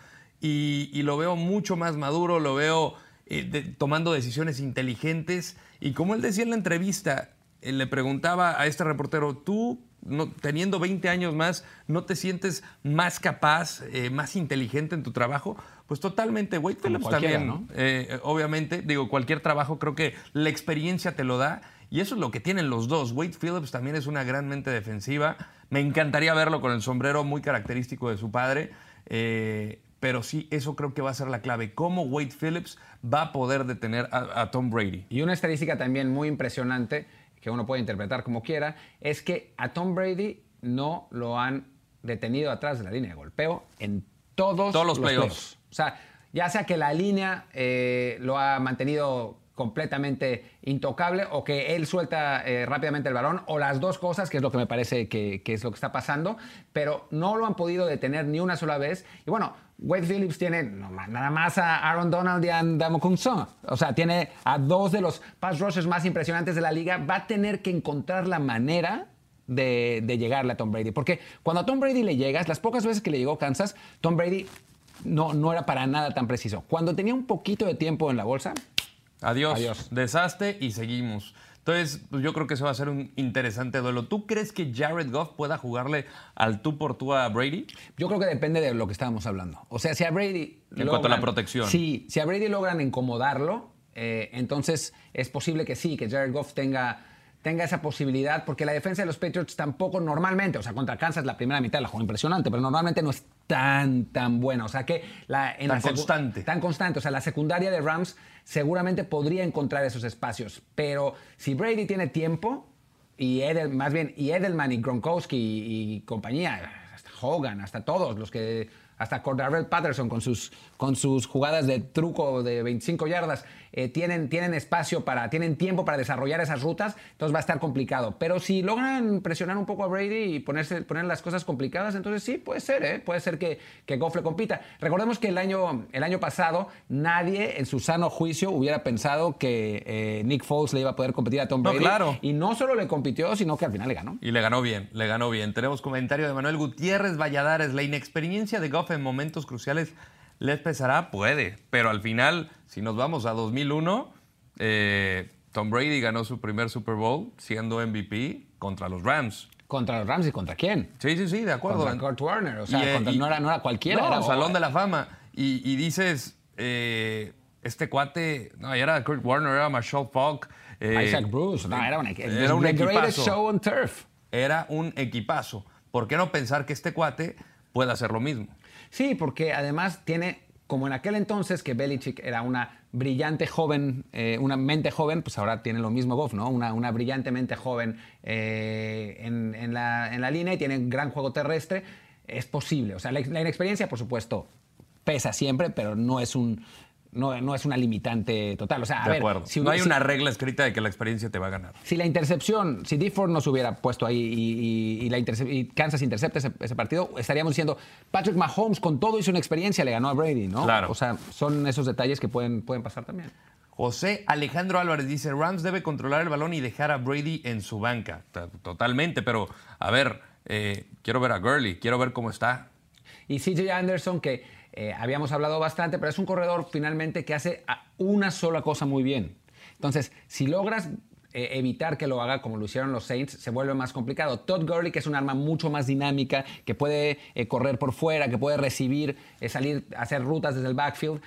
[SPEAKER 1] Y, lo veo mucho más maduro, lo veo eh, tomando decisiones inteligentes. Y como él decía en la entrevista, eh, le preguntaba a este reportero, ¿tú, no, teniendo 20 años más, no te sientes más capaz, eh, más inteligente en tu trabajo? Pues totalmente, Wade Phillips también, ¿no? Eh, obviamente, digo, cualquier trabajo creo que la experiencia te lo da. Y eso es lo que tienen los dos. Wade Phillips también es una gran mente defensiva. Me encantaría verlo con el sombrero muy característico de su padre. pero sí, eso creo que va a ser la clave. ¿Cómo Wade Phillips va a poder detener a Tom Brady?
[SPEAKER 2] Y una estadística también muy impresionante que uno puede interpretar como quiera, es que a Tom Brady no lo han detenido atrás de la línea de golpeo en todos,
[SPEAKER 1] los, playoffs.
[SPEAKER 2] O sea, ya sea que la línea eh, lo ha mantenido completamente intocable o que él suelta eh, rápidamente el balón o las dos cosas, que es lo que me parece que, es lo que está pasando, pero no lo han podido detener ni una sola vez. Y bueno, Wade Phillips tiene nada más a Aaron Donald y a Song. O sea, tiene a dos de los pass rushers más impresionantes de la liga. Va a tener que encontrar la manera de, llegarle a Tom Brady. Porque cuando a Tom Brady le llegas, las pocas veces que le llegó Kansas, Tom Brady no, no era para nada tan preciso. Cuando tenía un poquito de tiempo en la bolsa,
[SPEAKER 1] Adiós. Adiós. Desastre y seguimos. Entonces, pues yo creo que eso va a ser un interesante duelo. ¿Tú crees que Jared Goff pueda jugarle al tú por tú a Brady?
[SPEAKER 2] Yo creo que depende de lo que estábamos hablando. O sea, si a Brady.
[SPEAKER 1] En cuanto a la protección.
[SPEAKER 2] Sí, si a Brady logran incomodarlo, eh, entonces es posible que sí, que Jared Goff tenga tenga esa posibilidad, porque la defensa de los Patriots tampoco normalmente, o sea, contra Kansas la primera mitad la jugó impresionante, pero normalmente no es tan, tan buena. O sea que la,
[SPEAKER 1] tan constante.
[SPEAKER 2] Tan constante. O sea, la secundaria de Rams seguramente podría encontrar esos espacios. Pero si Brady tiene tiempo, y más bien, y Edelman y Gronkowski y, y compañía, hasta Hogan, hasta todos los que hasta Cordarrelle Patterson con sus, con sus jugadas de truco de 25 yardas, eh, tienen, tienen espacio para, tienen tiempo para desarrollar esas rutas, entonces va a estar complicado. Pero si logran presionar un poco a Brady y ponerse, poner las cosas complicadas, entonces sí, puede ser, ¿eh? puede ser que, que Goff le compita. Recordemos que el año, el año pasado nadie en su sano juicio hubiera pensado que eh, Nick Foles le iba a poder competir a Tom Brady.
[SPEAKER 1] claro.
[SPEAKER 2] Y no solo le compitió, sino que al final le ganó.
[SPEAKER 1] Y le ganó bien, le ganó bien. Tenemos comentario de Manuel Gutiérrez Valladares. La inexperiencia de Goff en momentos cruciales les pesará, puede, pero al final, si nos vamos a 2001, eh, Tom Brady ganó su primer Super Bowl siendo MVP contra los Rams.
[SPEAKER 2] ¿Contra los Rams y contra quién?
[SPEAKER 1] Sí, sí, sí, de acuerdo.
[SPEAKER 2] Contra Kurt Warner, o sea, eh, no, era, no, era, cualquiera.
[SPEAKER 1] No,
[SPEAKER 2] era
[SPEAKER 1] Salón de la Fama. Y, dices, eh, este cuate, no, era Kurt Warner, era Marshall Falk.
[SPEAKER 2] Isaac Bruce, no, era un, era un equipazo. show on turf.
[SPEAKER 1] Era un equipazo. ¿Por qué no pensar que este cuate pueda hacer lo mismo?
[SPEAKER 2] Sí, porque además tiene, como en aquel entonces que Belichick era una brillante joven, eh, una mente joven, pues ahora tiene lo mismo Goff, ¿no? Una, una brillantemente joven eh, en, la, en, la, línea y tiene un gran juego terrestre. Es posible. O sea, la inexperiencia, por supuesto, pesa siempre, pero no es un, no, es una limitante total. O sea, a ver,
[SPEAKER 1] Si no hay una regla escrita de que la experiencia te va a ganar.
[SPEAKER 2] Si la intercepción, si D no se hubiera puesto ahí y, la Kansas intercepta ese, partido, estaríamos diciendo, Patrick Mahomes con todo hizo una experiencia, le ganó a Brady, ¿no?
[SPEAKER 1] Claro.
[SPEAKER 2] O sea, son esos detalles que pueden, pueden pasar también.
[SPEAKER 1] José Alejandro Álvarez dice, Rams debe controlar el balón y dejar a Brady en su banca. Totalmente, pero a ver, eh, quiero ver a Gurley, quiero ver cómo está.
[SPEAKER 2] Y CJ Anderson, que eh, habíamos hablado bastante, pero es un corredor finalmente que hace una sola cosa muy bien. Entonces, si logras eh, evitar que lo haga como lo hicieron los Saints, se vuelve más complicado. Todd Gurley, que es un arma mucho más dinámica, que puede eh, correr por fuera, que puede recibir, salir, hacer rutas desde el backfield.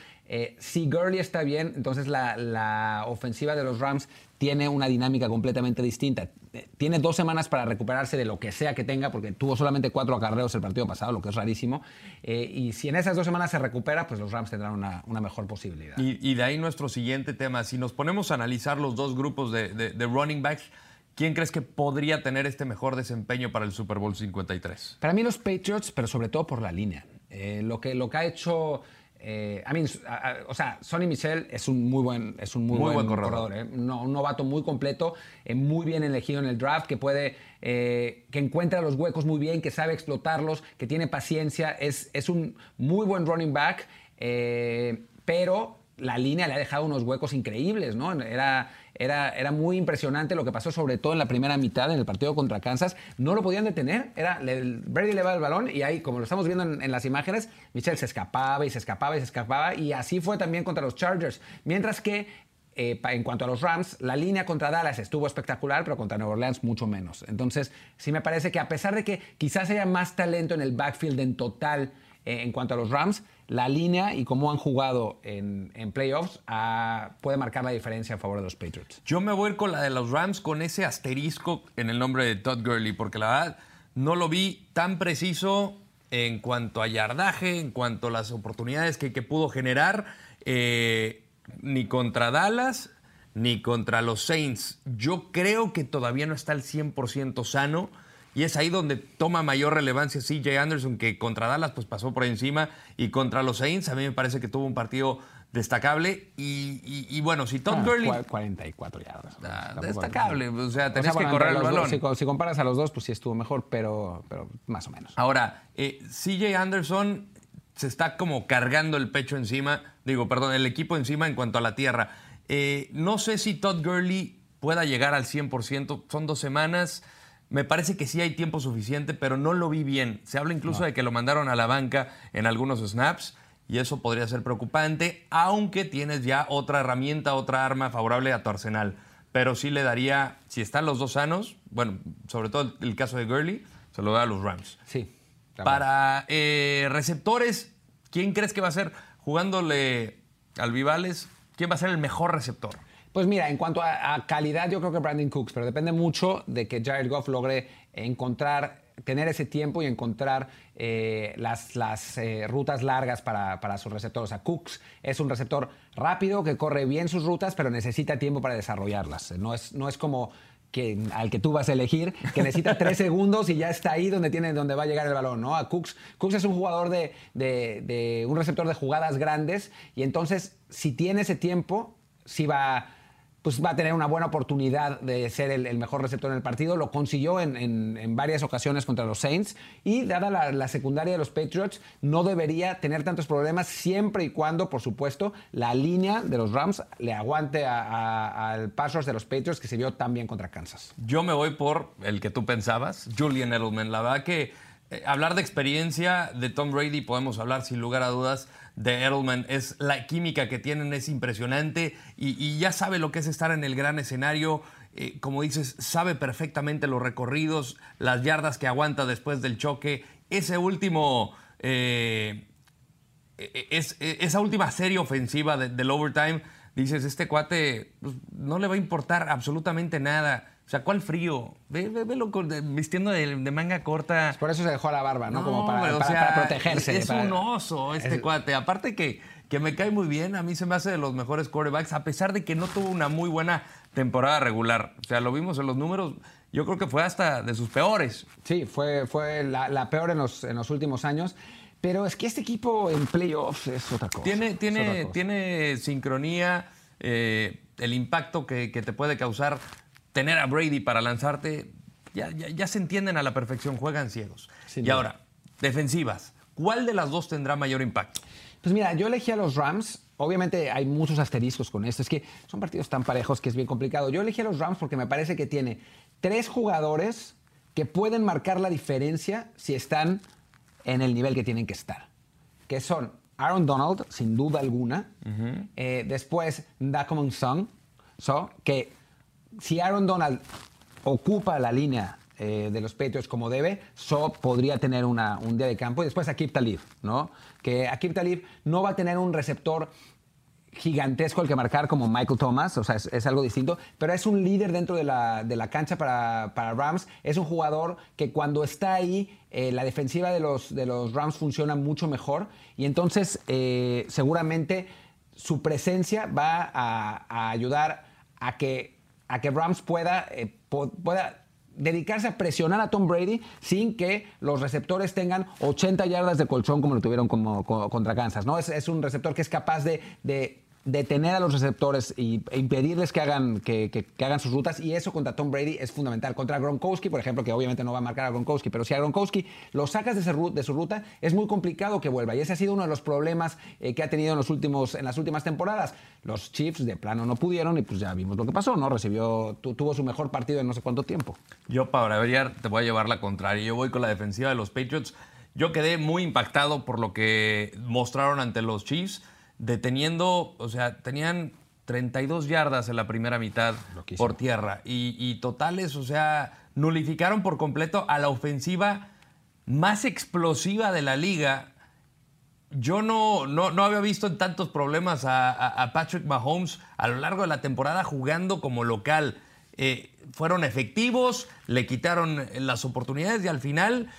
[SPEAKER 2] si Gurley está bien, entonces la ofensiva de los Rams tiene una dinámica completamente distinta. Eh, tiene dos semanas para recuperarse de lo que sea que tenga, porque tuvo solamente cuatro acarreos el partido pasado, lo que es rarísimo. Eh, y si en esas dos semanas se recupera, pues los Rams tendrán una, mejor posibilidad.
[SPEAKER 1] Y, de ahí nuestro siguiente tema. Si nos ponemos a analizar los dos grupos de, running backs, ¿Quién crees que podría tener este mejor desempeño para el Super Bowl 53?
[SPEAKER 2] Para mí los Patriots, pero sobre todo por la línea. Eh, lo, que, lo que ha hecho eh, o sea, Sonny Michel es un muy buen, es un muy, buen, corredor. ¿eh? un novato muy completo, eh, muy bien elegido en el draft, que puede, que encuentra los huecos muy bien, que sabe explotarlos, que tiene paciencia. Es, es un muy buen running back, pero la línea le ha dejado unos huecos increíbles, ¿no? Era, era, era muy impresionante lo que pasó, sobre todo en la primera mitad, en el partido contra Kansas. No lo podían detener. Era, el, Brady le va el balón y ahí, como lo estamos viendo en, las imágenes, Michel se escapaba y se escapaba y se escapaba. Y así fue también contra los Chargers. Mientras que eh, en cuanto a los Rams, la línea contra Dallas estuvo espectacular, pero contra Nueva Orleans mucho menos. Entonces, sí me parece que a pesar de que quizás haya más talento en el backfield en total eh, en cuanto a los Rams, la línea y cómo han jugado en, playoffs ah, puede marcar la diferencia a favor de los Patriots.
[SPEAKER 1] Yo me voy con la de los Rams con ese asterisco en el nombre de Todd Gurley, porque la verdad no lo vi tan preciso en cuanto a yardaje, en cuanto a las oportunidades que, pudo generar, eh, ni contra Dallas ni contra los Saints. Yo creo que todavía no está al 100% sano y es ahí donde toma mayor relevancia CJ Anderson, que contra Dallas pues pasó por encima, y contra los Saints a mí me parece que tuvo un partido destacable. Y, bueno, si Todd Gurley.
[SPEAKER 2] 44 yardas.
[SPEAKER 1] Ah, destacable. O sea, tenés que correr el balón.
[SPEAKER 2] si, comparas a los dos, pues sí estuvo mejor, pero, pero más o menos.
[SPEAKER 1] Ahora, eh, CJ Anderson se está como cargando el pecho encima, digo, perdón, el equipo encima en cuanto a la tierra. Eh, no sé si Todd Gurley pueda llegar al 100%. Son dos semanas. Me parece que sí hay tiempo suficiente, pero no lo vi bien. Se habla incluso de que lo mandaron a la banca en algunos snaps y eso podría ser preocupante, aunque tienes ya otra herramienta, otra arma favorable a tu arsenal. Pero sí le daría, si están los dos sanos, bueno, sobre todo el, caso de Gurley, se lo da a los Rams.
[SPEAKER 2] Sí.
[SPEAKER 1] Para eh, receptores, ¿quién crees que va a ser jugándole al Vivales? ¿Quién va a ser el mejor receptor?
[SPEAKER 2] Pues mira, en cuanto a, calidad, yo creo que Brandon Cooks, pero depende mucho de que Jared Goff logre encontrar, tener ese tiempo y encontrar eh, las, las eh, rutas largas para, para sus receptores. O sea, Cooks es un receptor rápido que corre bien sus rutas, pero necesita tiempo para desarrollarlas. No es, no es como que, al que tú vas a elegir, que necesita tres segundos y ya está ahí donde, tiene, donde va a llegar el balón. ¿no? A Cooks, Cooks es un jugador de, de, un receptor de jugadas grandes y entonces si tiene ese tiempo, si va pues va a tener una buena oportunidad de ser el, mejor receptor en el partido. Lo consiguió en, varias ocasiones contra los Saints y dada la, secundaria de los Patriots, no debería tener tantos problemas siempre y cuando, por supuesto, la línea de los Rams le aguante al pass rush de los Patriots que se vio tan bien contra Kansas.
[SPEAKER 1] Yo me voy por el que tú pensabas, Julian Edelman. La verdad que eh, hablar de experiencia de Tom Brady podemos hablar sin lugar a dudas de Edelman. Es la química que tienen es impresionante y, ya sabe lo que es estar en el gran escenario. Eh, como dices, sabe perfectamente los recorridos, las yardas que aguanta después del choque. Ese último, eh, e, e, e, esa última serie ofensiva del overtime, dices, este cuate pues, no le va a importar absolutamente nada o sea, ¿cuál frío? Ve, ve, vistiendo de, manga corta.
[SPEAKER 2] Por eso se dejó la barba, ¿no? Como para, protegerse.
[SPEAKER 1] Es, un oso este cuate. Aparte que, que me cae muy bien, a mí se me hace de los mejores quarterbacks, a pesar de que no tuvo una muy buena temporada regular. O sea, lo vimos en los números, yo creo que fue hasta de sus peores.
[SPEAKER 2] Sí, fue, fue la, peor en los, en los últimos años. Pero es que este equipo en playoffs es otra cosa.
[SPEAKER 1] Tiene, tiene, tiene sincronía, eh, el impacto que, que te puede causar tener a Brady para lanzarte, ya, ya, se entienden a la perfección, juegan ciegos. y ahora, defensivas, ¿cuál de las dos tendrá mayor impacto?
[SPEAKER 2] Pues mira, yo elegí a los Rams. Obviamente hay muchos asteriscos con esto. Es que son partidos tan parejos que es bien complicado. Yo elegí a los Rams porque me parece que tiene tres jugadores que pueden marcar la diferencia si están en el nivel que tienen que estar. Que son Aaron Donald, sin duda alguna. Eh, después, Dacomon Sung, So, que si Aaron Donald ocupa la línea eh, de los Patriots como debe, So podría tener un día de campo. Y después Akib Talib, ¿no? Que Akib Talib no va a tener un receptor gigantesco el que marcar como Michael Thomas, o sea, es, algo distinto, pero es un líder dentro de la, de la cancha para, para, Rams, es un jugador que cuando está ahí, eh, la defensiva de los, de los Rams funciona mucho mejor y entonces eh, seguramente su presencia va a, ayudar a que, a que Rams pueda, eh, pueda dedicarse a presionar a Tom Brady sin que los receptores tengan 80 yardas de colchón como lo tuvieron como, contra Kansas. ¿no? Es, es, un receptor que es capaz de detener a los receptores y, e impedirles que hagan, que, hagan sus rutas y eso contra Tom Brady es fundamental. Contra Gronkowski, por ejemplo, que obviamente no va a marcar a Gronkowski, pero si a Gronkowski lo sacas de, su, ruta, es muy complicado que vuelva y ese ha sido uno de los problemas eh, que ha tenido en, los últimos, en las últimas temporadas. Los Chiefs de plano no pudieron y pues ya vimos lo que pasó, ¿no? Recibió, tu, tuvo su mejor partido en no sé cuánto tiempo.
[SPEAKER 1] Yo para variar te voy a llevar la contraria. Yo voy con la defensiva de los Patriots. Yo quedé muy impactado por lo que mostraron ante los Chiefs deteniendo, o sea, tenían 32 yardas en la primera mitad Loquísimo. por tierra y, y, totales, o sea, nulificaron por completo a la ofensiva más explosiva de la liga. Yo no, no, no había visto en tantos problemas a, a, a, Patrick Mahomes a lo largo de la temporada jugando como local. Eh, fueron efectivos, le quitaron las oportunidades y al final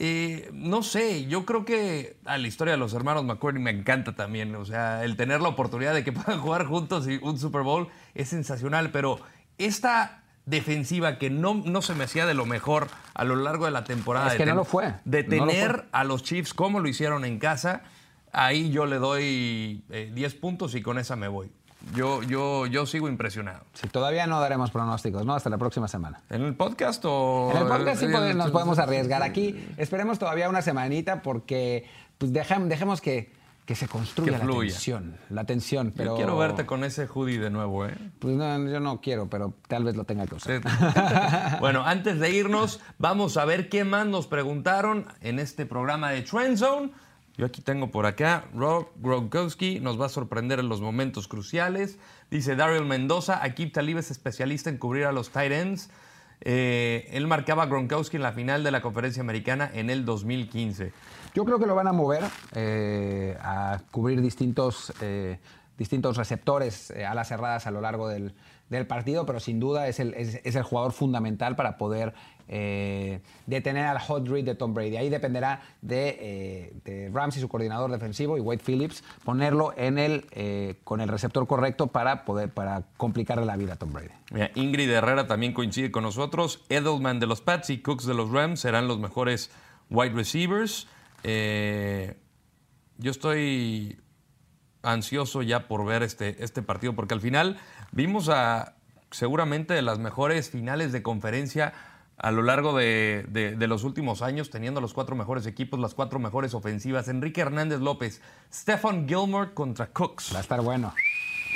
[SPEAKER 1] eh, no sé, yo creo que a la historia de los hermanos McCourty me encanta también. O sea, el tener la oportunidad de que puedan jugar juntos y un Super Bowl es sensacional, pero esta defensiva que no, no se me hacía de lo mejor a lo largo de la temporada.
[SPEAKER 2] Es que
[SPEAKER 1] de
[SPEAKER 2] no lo fue.
[SPEAKER 1] De tener
[SPEAKER 2] no lo fue.
[SPEAKER 1] a los Chiefs como lo hicieron en casa, ahí yo le doy eh, 10 puntos y con esa me voy. Yo, yo, yo sigo impresionado.
[SPEAKER 2] Sí, todavía no daremos pronósticos, ¿no? Hasta la próxima semana.
[SPEAKER 1] ¿En el podcast o...?
[SPEAKER 2] En el podcast sí podemos, nos podemos arriesgar. Aquí esperemos todavía una semanita porque pues dejemos, dejemos que, que se construya
[SPEAKER 1] Que
[SPEAKER 2] la tensión. La tensión, pero...
[SPEAKER 1] Yo quiero verte con ese hoodie de nuevo, ¿eh?
[SPEAKER 2] Pues no, yo no quiero, pero tal vez lo tenga que usar.
[SPEAKER 1] bueno, antes de irnos, vamos a ver qué más nos preguntaron en este programa de Trend Zone. Yo aquí tengo por acá, Rob Gronkowski nos va a sorprender en los momentos cruciales. Dice Daryl Mendoza, Akib Talib es especialista en cubrir a los tight ends. Eh, él marcaba a Gronkowski en la final de la conferencia americana en el 2015.
[SPEAKER 2] Yo creo que lo van a mover eh, a cubrir distintos, eh, distintos receptores a las cerradas a lo largo del, del partido, pero sin duda es el, es, es el jugador fundamental para poder eh, detener al hot read de Tom Brady. Ahí dependerá de, eh, de, Ramsey, su coordinador defensivo, y Wade Phillips, ponerlo en el, eh, con el receptor correcto para, poder, para complicarle la vida a Tom Brady.
[SPEAKER 1] Ingrid Herrera también coincide con nosotros. Edelman de los Pats y Cooks de los Rams serán los mejores wide receivers. Eh, yo estoy ansioso ya por ver este, este partido, porque al final vimos a seguramente de las mejores finales de conferencia a lo largo de, de, de, los últimos años, teniendo los cuatro mejores equipos, las cuatro mejores ofensivas. Enrique Hernández López, Stefan Gilmore contra Cooks.
[SPEAKER 2] Va a estar bueno.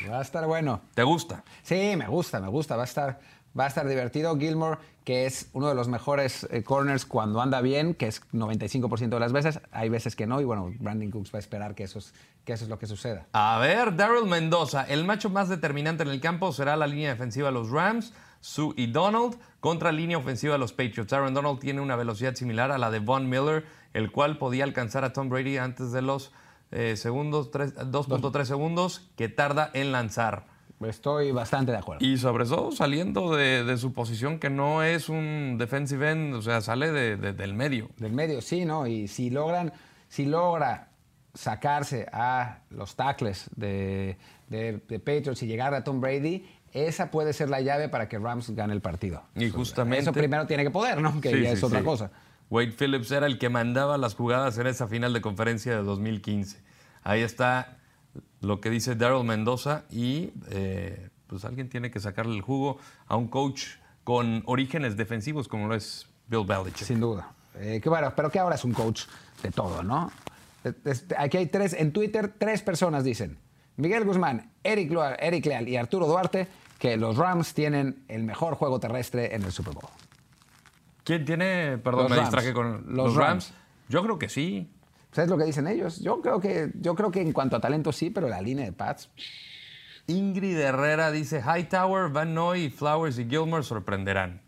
[SPEAKER 2] Va a estar bueno.
[SPEAKER 1] ¿Te gusta?
[SPEAKER 2] Sí, me gusta, me gusta. Va a estar, va a estar divertido. Gilmore, que es uno de los mejores eh, corners cuando anda bien, que es 95% de las veces. Hay veces que no, y bueno, Brandon Cooks va a esperar que eso es, que eso es lo que suceda.
[SPEAKER 1] A ver, Daryl Mendoza, el macho más determinante en el campo será la línea defensiva de los Rams. Sue y Donald contra línea ofensiva de los Patriots. Aaron Donald tiene una velocidad similar a la de Von Miller, el cual podía alcanzar a Tom Brady antes de los eh, segundos, 2.3 segundos que tarda en lanzar.
[SPEAKER 2] Estoy bastante de acuerdo.
[SPEAKER 1] Y sobre todo saliendo de, de, su posición que no es un defensive end, o sea, sale de, de, del medio.
[SPEAKER 2] Del medio, sí, ¿no? Y si logran, si logra sacarse a los tackles de, de Patriots y llegar a Tom Brady, esa puede ser la llave para que Rams gane el partido.
[SPEAKER 1] Y justamente.
[SPEAKER 2] Eso primero tiene que poder, ¿no? Que
[SPEAKER 1] sí,
[SPEAKER 2] ya
[SPEAKER 1] sí,
[SPEAKER 2] es otra
[SPEAKER 1] sí.
[SPEAKER 2] cosa.
[SPEAKER 1] Wade Phillips era el que mandaba las jugadas en esa final de conferencia de 2015. Ahí está lo que dice Daryl Mendoza y eh, pues alguien tiene que sacarle el jugo a un coach con orígenes defensivos como lo es Bill Belichick.
[SPEAKER 2] Sin duda. Eh, que bueno, pero que ahora es un coach de todo, ¿no? Aquí hay tres, en Twitter, tres personas dicen, Miguel Guzmán, Eric, Leal, Eric Leal y Arturo Duarte, que los Rams tienen el mejor juego terrestre en el Super Bowl.
[SPEAKER 1] ¿Quién tiene, perdón,
[SPEAKER 2] Los
[SPEAKER 1] me
[SPEAKER 2] Rams.
[SPEAKER 1] distraje con
[SPEAKER 2] Los
[SPEAKER 1] los, Rams.
[SPEAKER 2] Rams.
[SPEAKER 1] Yo creo que sí.
[SPEAKER 2] ¿Sabes lo que dicen ellos? Yo creo que, yo creo que en cuanto a talento sí, pero la línea de Pats.
[SPEAKER 1] Ingrid Herrera dice, Hightower, Van Noy, Flowers y Gilmore sorprenderán.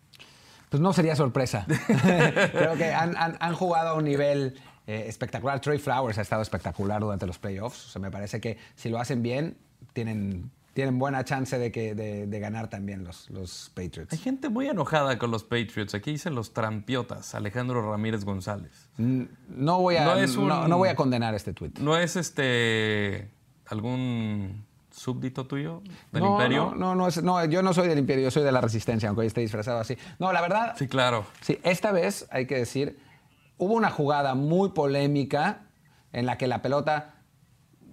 [SPEAKER 2] Pues no sería sorpresa. Creo que han, han- han jugado a un nivel eh, espectacular. Trey Flowers ha estado espectacular durante los playoffs. O sea, me parece que si lo hacen bien, tienen, tienen buena chance de, que, de, de ganar también los, los
[SPEAKER 1] Hay
[SPEAKER 2] Patriots.
[SPEAKER 1] gente muy enojada con los Patriots. Aquí dicen los trampiotas, Alejandro Ramírez González.
[SPEAKER 2] No voy a,
[SPEAKER 1] No es un-
[SPEAKER 2] no voy a condenar este tweet.
[SPEAKER 1] ¿No es este algún súbdito tuyo del
[SPEAKER 2] no,
[SPEAKER 1] imperio?
[SPEAKER 2] No, no, no, es- no, yo no soy del imperio, yo soy de la resistencia, aunque hoy esté disfrazado así. No, la verdad,
[SPEAKER 1] Sí, claro.
[SPEAKER 2] Sí, esta vez hay que decir, hubo una jugada muy polémica en la que la pelota,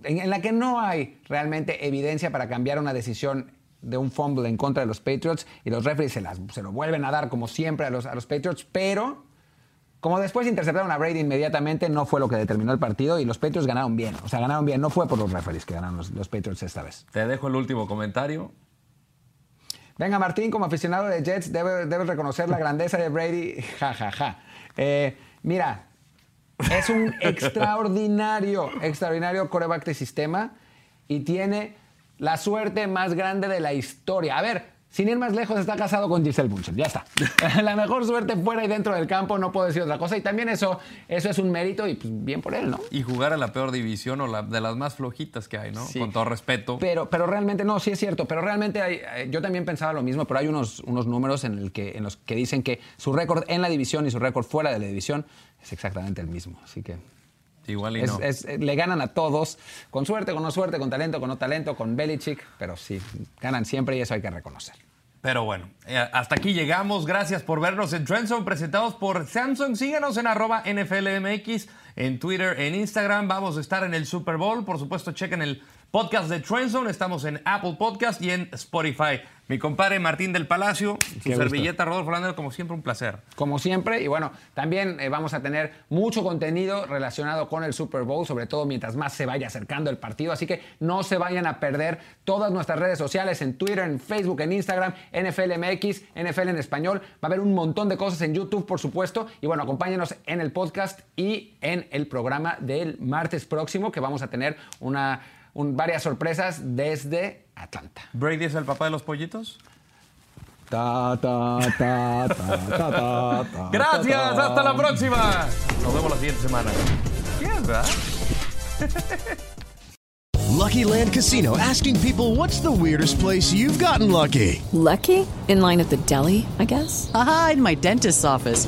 [SPEAKER 2] en, en la que no hay realmente evidencia para cambiar una decisión de un fumble en contra de los Patriots y los referees se, las- se lo vuelven a dar como siempre a los, a los Patriots, pero como después interceptaron a Brady inmediatamente, no fue lo que determinó el partido y los Patriots ganaron bien. O sea, ganaron bien, no fue por los referees que ganaron los, los Patriots esta vez.
[SPEAKER 1] Te dejo el último comentario.
[SPEAKER 2] Venga, Martín, como aficionado de Jets, debe- debes reconocer la grandeza de Brady. Ja, ja, ja. Eh, mira, es un extraordinario, extraordinario coreback de sistema y tiene la suerte más grande de la historia. A ver, sin ir más lejos, está casado con Giselle Bunchen. Ya está. la mejor suerte fuera y dentro del campo, no puedo decir otra cosa. Y también eso, eso es un mérito y pues, bien por él, ¿no?
[SPEAKER 1] Y jugar a la peor división o la, de las más flojitas que hay, ¿no?
[SPEAKER 2] Sí.
[SPEAKER 1] Con todo respeto.
[SPEAKER 2] Pero, pero realmente, no, sí es cierto, pero realmente hay, eh, yo también pensaba lo mismo, pero hay unos, unos números en, el que, en los que dicen que su récord en la división y su récord fuera de la división es exactamente el mismo. Así que
[SPEAKER 1] Igual y no.
[SPEAKER 2] es- le ganan a todos, con suerte, con no suerte, con talento, con no talento, con Belichick, pero sí, ganan siempre y eso hay que reconocer.
[SPEAKER 1] Pero bueno, eh, hasta aquí llegamos. Gracias por vernos en Trendzone, presentados por Samsung. Síganos en arroba NFLMX, en Twitter, en Instagram. Vamos a estar en el Super Bowl. Por supuesto, chequen el podcast de Trendzone. Estamos en Apple Podcast y en Spotify. Mi compadre Martín del Palacio, su servilleta Rodolfo Hernández, como siempre, un placer.
[SPEAKER 2] como siempre. Y bueno, también eh, vamos a tener mucho contenido relacionado con el Super Bowl, sobre todo mientras más se vaya acercando el partido. Así que no se vayan a perder todas nuestras redes sociales en Twitter, en Facebook, en Instagram, NFLMX, NFL en español. Va a haber un montón de cosas en YouTube, por supuesto. Y bueno, acompáñenos en el podcast y en el programa del martes próximo, que vamos a tener una, un- varias sorpresas desde Atlanta.
[SPEAKER 1] ¿Brady es el papá de los pollitos?
[SPEAKER 2] Ta, ta, ta, ta, ta, ta, ta,
[SPEAKER 1] Gracias,
[SPEAKER 2] ta.
[SPEAKER 1] hasta la próxima. Nos vemos la siguiente semana. Bien, ¿verdad?
[SPEAKER 3] Lucky Land Casino asking people what's the weirdest place you've gotten lucky?
[SPEAKER 4] Lucky? In line at the deli, I guess?
[SPEAKER 5] Aha, in my dentist's office.